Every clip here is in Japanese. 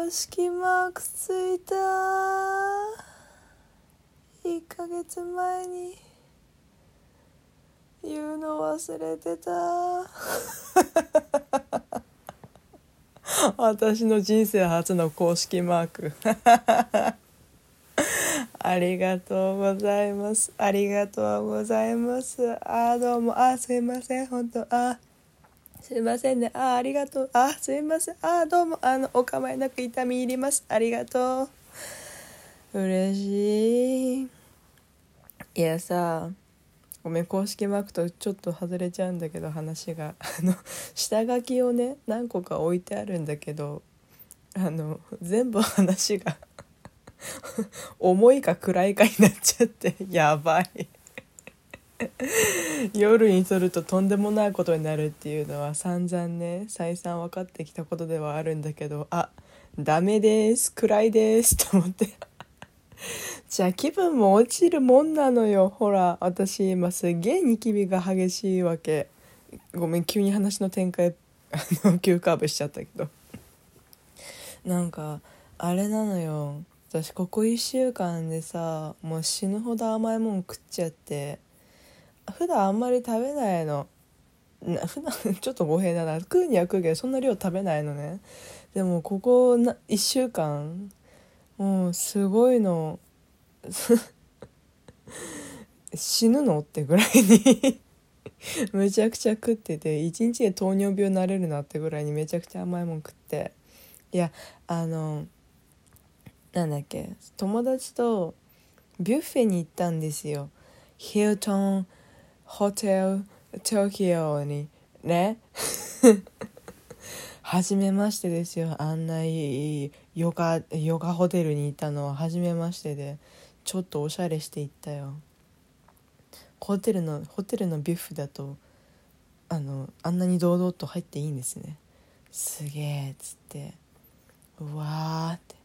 公式マークついた。1ヶ月前に。言うの忘れてた。私の人生初の公式マーク。ありがとうございます。ありがとうございます。あどうも。あすいません。本当あ。すいませんね。あありがとう。あすいません。あどうも。あのお構いなく痛み入ります。ありがとう。嬉しい。いやさごめん公式マークとちょっと外れちゃうんだけど話が。あの下書きをね何個か置いてあるんだけどあの全部話が 重いか暗いかになっちゃってやばい。夜に撮るととんでもないことになるっていうのは散々ね再三分かってきたことではあるんだけどあダメです暗いですと思って。じゃあ気分も落ちるもんなのよ。ほら私今すげえニキビが激しいわけ。ごめん急に話の展開 あの急カーブしちゃったけど。なんかあれなのよ。私ここ1週間でさもう死ぬほど甘いもん食っちゃって。普段あんまり食べないの。な普段 ちょっと語弊だな。食うには食うけどそんな量食べないのね。でもここな1週間もうすごいの。死ぬのってぐらいに。めちゃくちゃ食ってて一日で糖尿病になれるなってぐらいにめちゃくちゃ甘いもん食って。いやあのなんだっけ友達とビュッフェに行ったんですよ。ヒルトンホテル東京にね。初めましてですよ。あんないいヨガヨガホテルにいたのは初めましてでちょっとおしゃれして行ったよ。ホテルのホテルのビュッフだとあのあんなに堂々と入っていいんですね。すげえっつって。うわーって。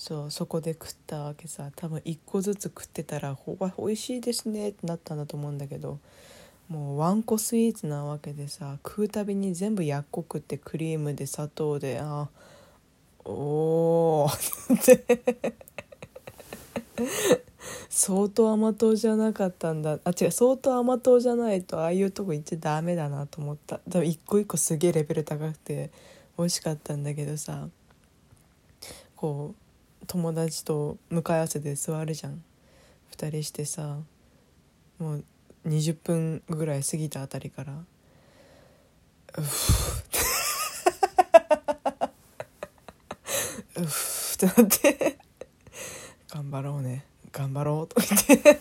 そうそこで食ったわけさ。多分1個ずつ食ってたらほば美味しいですねってなったんだと思うんだけどもうワンコスイーツなわけでさ食うたびに全部やっこくってクリームで砂糖であおー。っ て相当甘党じゃなかったんだ。あ違う相当甘党じゃないとああいうとこ行っちゃダメだなと思った。多分一個一個すげえレベル高くて美味しかったんだけどさこう友達と向かい合わせで座るじゃん。2人してさもう20分ぐらい過ぎたあたりから「うふうふってなって「頑張ろうね頑張ろう」と言って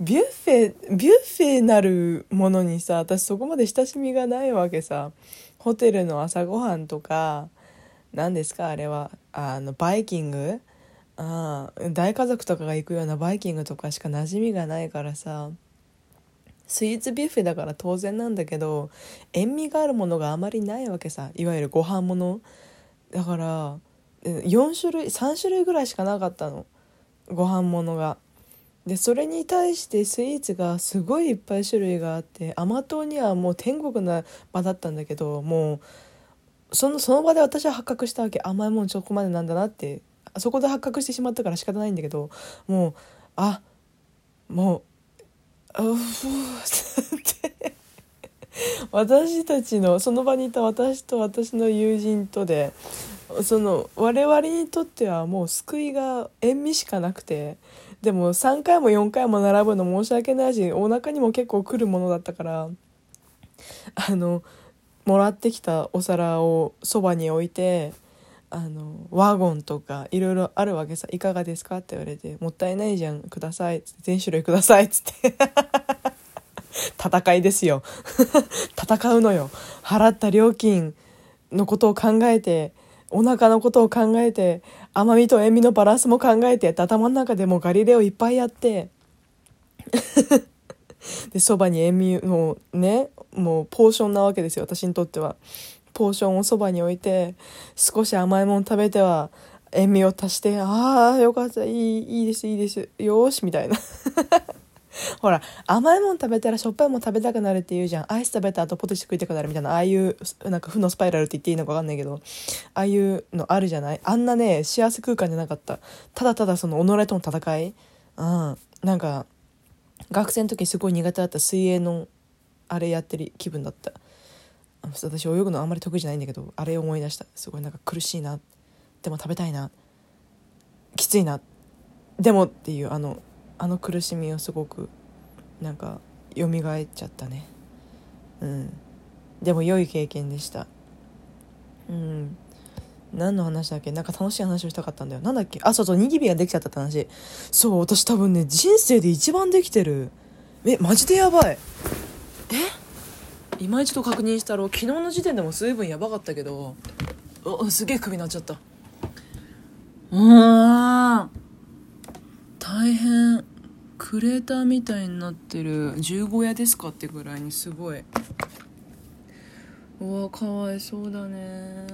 ビュッフェビュッフェなるものにさ私そこまで親しみがないわけさホテルの朝ごはんとか何ですかあれはあのバイキング？あ大家族とかが行くようなバイキングとかしか馴染みがないからさ。スイーツビュッフェだから当然なんだけど塩味があるものがあまりないわけさ。いわゆるご飯もの。だから4種類3種類ぐらいしかなかったの。ご飯ものが。でそれに対してスイーツがすごいいっぱい種類があって甘党にはもう天国な場だったんだけどもうそのその場で私は発覚したわけ甘いもんそこまでなんだなって。そこで発覚してしまったから仕方ないんだけどもうあもうう私たちのその場にいた私と私の友人とでその我々にとってはもう救いが塩味しかなくてでも3回も4回も並ぶの申し訳ないしお腹にも結構来るものだったからあのもらってきたお皿をそばに置いてあのワゴンとかいろいろあるわけさ「いかがですか?」って言われて「もったいないじゃんください」全種類ください」っつって。戦いですよ。戦うのよ。払った料金のことを考えてお腹のことを考えて甘みと塩味のバランスも考えて頭の中でもガリレオいっぱいやって。でそばに塩味のねもうポーションなわけですよ私にとっては。ポーションをそばに置いて少し甘いもの食べては塩味を足してああよかったいいいいですいいですよしみたいな。ほら甘いもん食べたらしょっぱいもん食べたくなるって言うじゃん。アイス食べた後ポテチ食いたくなるみたいな。ああいうなんか負のスパイラルって言っていいのか分かんないけど。ああいうのあるじゃない？あんなね幸せ空間じゃなかった。ただただその己との戦い。うん。なんか学生の時すごい苦手だった水泳のあれやってる気分だった。私泳ぐのあんまり得意じゃないんだけどあれを思い出した。すごいなんか苦しいな。でも食べたいな。きついな。でもっていうあのあの苦しみをすごくなんか蘇っちゃったね。うん。でも良い経験でした。うん。何の話だっけ？なんか楽しい話をしたかったんだよ。なんだっけ？あそうそうニキビができちゃったって話。そう私多分ね人生で一番できてる。えマジでやばい。え？今一度確認したろ。昨日の時点でも水分やばかったけど。おすげえ首になっちゃった。うん。大変クレーターみたいになってる。十五夜ですかってぐらいにすごい。うわかわいそうだね。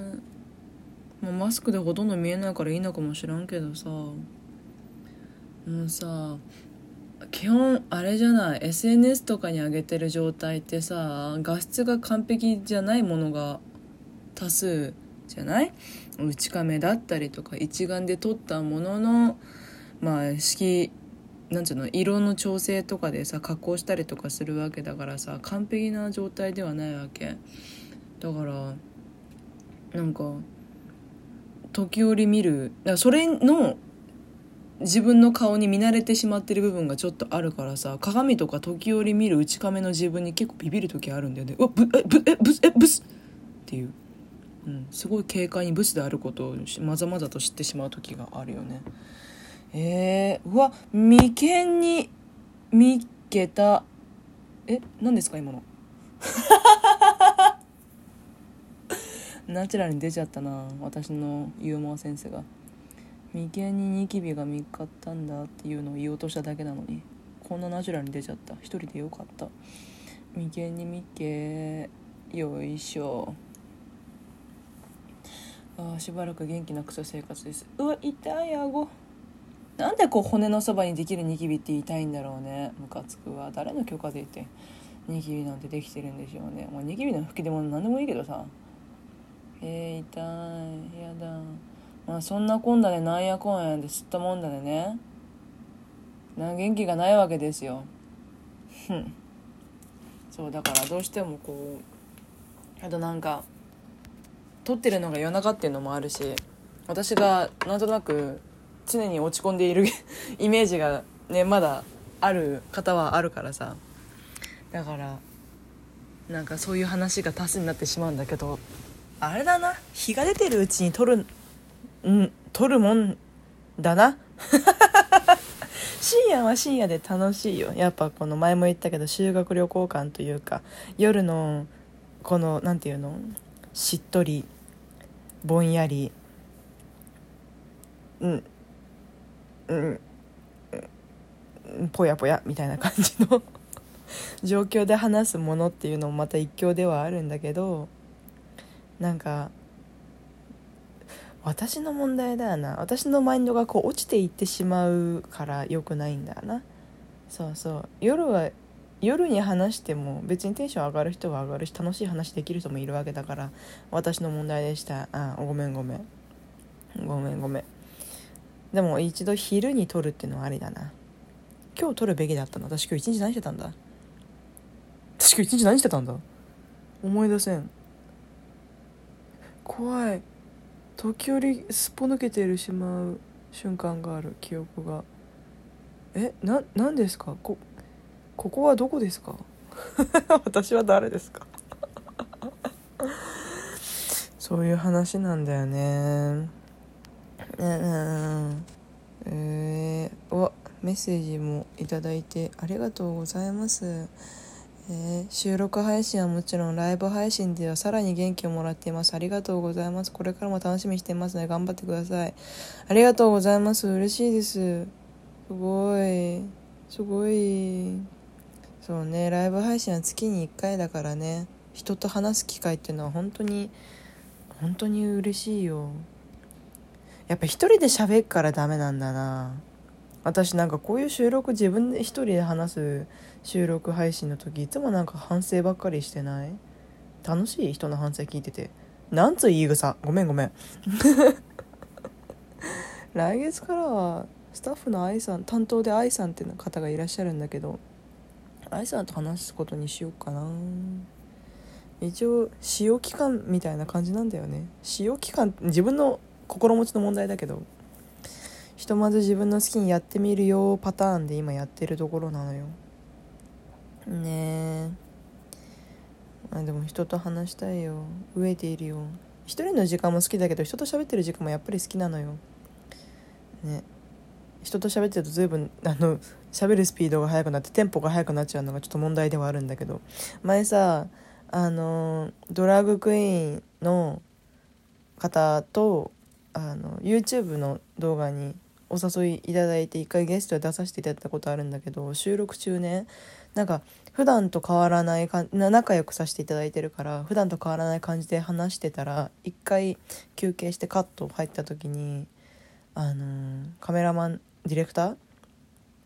まあ、マスクでほとんど見えないからいいのかもしらんけどさ。もうさ基本あれじゃない。SNS とかに上げてる状態ってさ画質が完璧じゃないものが多数じゃない？内カメだったりとか一眼で撮ったもののまあ式なんつうの？色の調整とかでさ加工したりとかするわけだからさ完璧な状態ではないわけ。だからなんか時折見る。それの自分の顔に見慣れてしまってる部分がちょっとあるからさ鏡とか時折見る内カメの自分に結構ビビる時あるんだよね。うわぶえぶえブスえブスっていう、うん、すごい軽快にブスであることをまざまざと知ってしまう時があるよね。えー、うわ眉間に見けたえ何ですか今の。ナチュラルに出ちゃったな私のユーモアセンスが。眉間にニキビが見っかったんだっていうのを言おうとしただけなのにこんなナチュラルに出ちゃった。一人でよかった。眉間に見けよいしょ。あしばらく元気なくす生活です。うわ痛い顎。なんでこう骨のそばにできるニキビって痛いんだろうね。ムカつくわ。誰の許可でいてニキビなんてできてるんでしょうね。もうニキビの吹き出物何でもいいけどさ。えー、痛い。やだ。まあそんなこんなでなんやこんやで吸ったもんだでね。な元気がないわけですよ。ふん。そうだからどうしてもこうあとなんか撮ってるのが夜中っていうのもあるし私がなんとなく常に落ち込んでいる イメージがねまだある方はあるからさ。だからなんかそういう話が多数になってしまうんだけどあれだな。日が出てるうちに撮るん撮るもんだな。深夜は深夜で楽しいよ。やっぱこの前も言ったけど修学旅行感というか夜のこの何て言うの？しっとりぼんやり。うん。うん。ぽやぽやみたいな感じの。状況で話すものっていうのもまた一興ではあるんだけどなんか私の問題だよな。私のマインドがこう落ちていってしまうから良くないんだよな。そうそう。夜は夜に話しても別にテンション上がる人は上がるし楽しい話できる人もいるわけだから。私の問題でした。あごめんごめん。ごめんごめん。でも一度昼に撮るっていうのはありだな。今日撮るべきだったの。私今日一日何してたんだ？私今日一日何してたんだ？思い出せん。怖い。時折すっぽ抜けてるしまう瞬間がある記憶が。えな何ですか？こここはどこですか？私は誰ですか？そういう話なんだよね。うんえー、おメッセージもいただいてありがとうございます。えー、収録配信はもちろんライブ配信ではさらに元気をもらっています。ありがとうございます。これからも楽しみにしていますので頑張ってください。ありがとうございます。嬉しいです。すごい。すごい。そうね。ライブ配信は月に1回だからね。人と話す機会っていうのは本当に本当に嬉しいよ。やっぱ一人で喋るからダメなんだな。私なんかこういう収録自分で一人で話す収録配信の時いつもなんか反省ばっかりしてない？楽しい？人の反省聞いてて。なんつ言い草？ごめんごめん。来月からはスタッフの愛さん担当で愛さんっていう方がいらっしゃるんだけど愛さんと話すことにしようかな。一応使用期間みたいな感じなんだよね。使用期間自分の心持ちの問題だけど。ひとまず自分の好きにやってみるよパターンで今やってるところなのよ。ねえ。あでも人と話したいよ。飢えているよ。一人の時間も好きだけど人と喋ってる時間もやっぱり好きなのよ。ね。人と喋ってると随分あの喋るスピードが速くなってテンポが速くなっちゃうのがちょっと問題ではあるんだけど。前さあのドラッグクイーンの方とあの YouTube の動画にお誘いいただいて一回ゲストで出させていただいたことあるんだけど収録中ねなんか普段と変わらないか仲良くさせていただいてるから普段と変わらない感じで話してたら一回休憩してカット入った時にあのカメラマンディレクター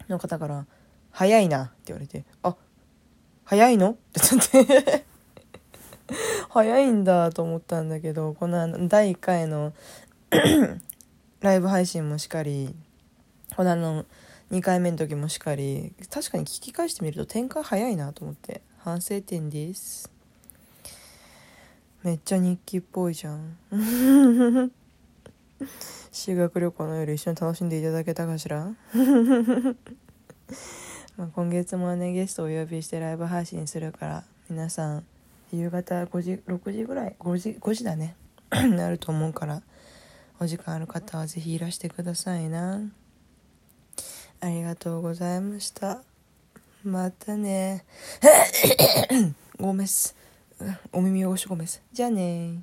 の方から「早いな」って言われて「あ早いの?」って言って 早いんだと思ったんだけどこの第1回のライブ配信もしかりこのあの2回目の時もしかり確かに聞き返してみると展開早いなと思って反省点です。めっちゃ日記っぽいじゃん。修学旅行の夜一緒に楽しんでいただけたかしら？まあ今月もねゲストをお呼びしてライブ配信するから皆さん夕方5時6時ぐらい？5時 ,5 時だね。なると思うから。お時間ある方は是非いらしてくださいな。ありがとうございました。またね。ごめんす。お耳汚しごめんす。じゃあね